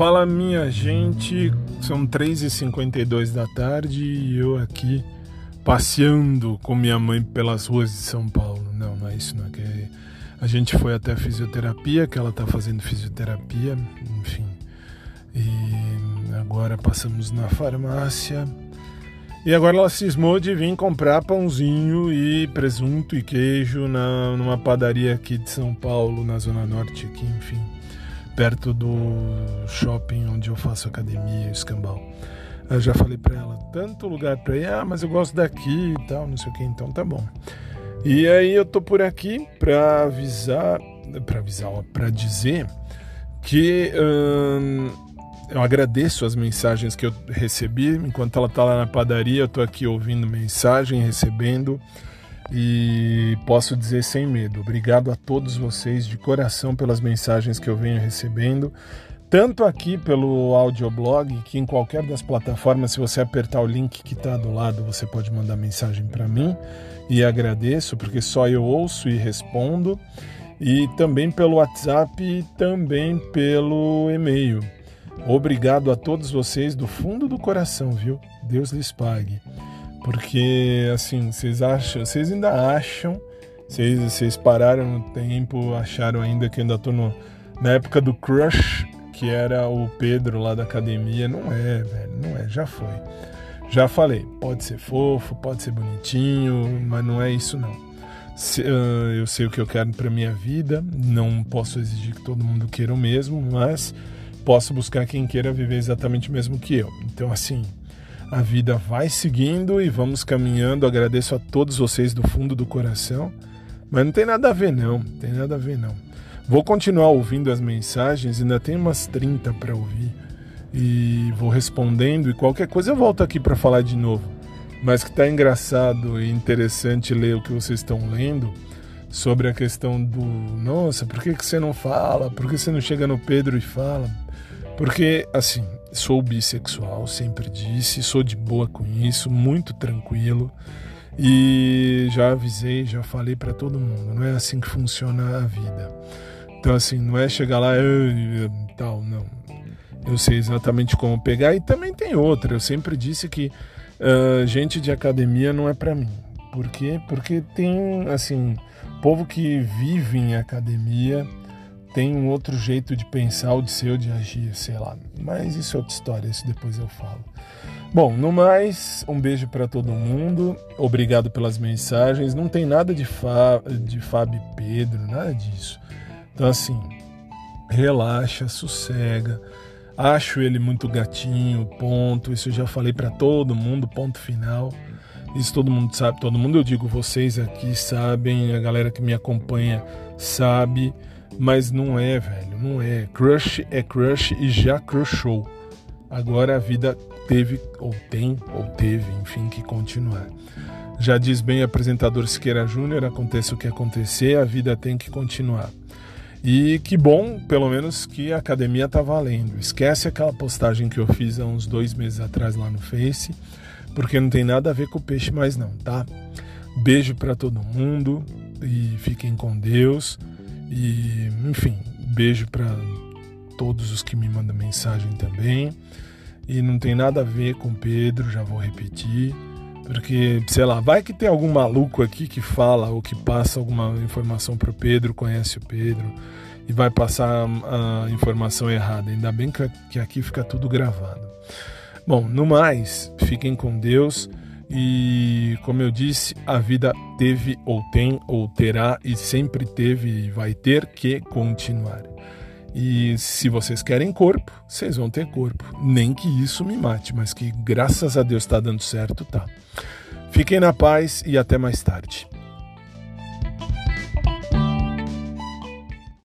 Fala minha gente, são 3h52 da tarde e eu aqui passeando com minha mãe pelas ruas de São Paulo. Não, não é isso não. É que a gente foi até a fisioterapia, que ela tá fazendo fisioterapia, enfim. E agora passamos na farmácia. E agora ela cismou de vir comprar pãozinho e presunto e queijo na, numa padaria aqui de São Paulo, na Zona Norte aqui, enfim perto do shopping onde eu faço academia, escambau. Eu já falei para ela, tanto lugar para ir, ah, mas eu gosto daqui e tal, não sei o que, então tá bom. E aí eu tô por aqui para avisar, para avisar, para dizer que hum, eu agradeço as mensagens que eu recebi enquanto ela tá lá na padaria, eu tô aqui ouvindo mensagem, recebendo e posso dizer sem medo, obrigado a todos vocês de coração pelas mensagens que eu venho recebendo, tanto aqui pelo audioblog, que em qualquer das plataformas, se você apertar o link que está do lado, você pode mandar mensagem para mim e agradeço, porque só eu ouço e respondo, e também pelo WhatsApp e também pelo e-mail. Obrigado a todos vocês do fundo do coração, viu? Deus lhes pague. Porque, assim, vocês acham, vocês ainda acham, vocês, vocês pararam no tempo, acharam ainda que ainda tô no, na época do crush, que era o Pedro lá da academia. Não é, velho, não é, já foi. Já falei, pode ser fofo, pode ser bonitinho, mas não é isso não. Se, uh, eu sei o que eu quero para minha vida, não posso exigir que todo mundo queira o mesmo, mas posso buscar quem queira viver exatamente o mesmo que eu. Então, assim, a vida vai seguindo e vamos caminhando. Agradeço a todos vocês do fundo do coração. Mas não tem nada a ver, não. tem nada a ver, não. Vou continuar ouvindo as mensagens, ainda tem umas 30 para ouvir. E vou respondendo. E qualquer coisa eu volto aqui para falar de novo. Mas que tá engraçado e interessante ler o que vocês estão lendo sobre a questão do nossa, por que, que você não fala? Por que você não chega no Pedro e fala? Porque, assim, sou bissexual, sempre disse, sou de boa com isso, muito tranquilo. E já avisei, já falei para todo mundo, não é assim que funciona a vida. Então assim, não é chegar lá e tal, não. Eu sei exatamente como pegar e também tem outra. Eu sempre disse que uh, gente de academia não é para mim. Por quê? Porque tem assim, povo que vive em academia tem um outro jeito de pensar, ou de ser, ou de agir, sei lá. Mas isso é outra história, isso depois eu falo. Bom, no mais, um beijo para todo mundo. Obrigado pelas mensagens. Não tem nada de, Fá, de Fábio Pedro, nada disso. Então, assim, relaxa, sossega. Acho ele muito gatinho, ponto. Isso eu já falei para todo mundo, ponto final. Isso todo mundo sabe, todo mundo, eu digo, vocês aqui sabem, a galera que me acompanha sabe. Mas não é, velho, não é. Crush é crush e já crushou. Agora a vida teve, ou tem, ou teve, enfim, que continuar. Já diz bem apresentador Siqueira Júnior: aconteça o que acontecer, a vida tem que continuar. E que bom, pelo menos, que a academia tá valendo. Esquece aquela postagem que eu fiz há uns dois meses atrás lá no Face, porque não tem nada a ver com o peixe mais não, tá? Beijo para todo mundo e fiquem com Deus. E, enfim, beijo para todos os que me mandam mensagem também. E não tem nada a ver com Pedro, já vou repetir. Porque, sei lá, vai que tem algum maluco aqui que fala ou que passa alguma informação para o Pedro, conhece o Pedro e vai passar a informação errada. Ainda bem que aqui fica tudo gravado. Bom, no mais, fiquem com Deus. E como eu disse, a vida teve ou tem ou terá e sempre teve e vai ter que continuar. E se vocês querem corpo, vocês vão ter corpo. Nem que isso me mate, mas que graças a Deus está dando certo, tá. Fiquem na paz e até mais tarde.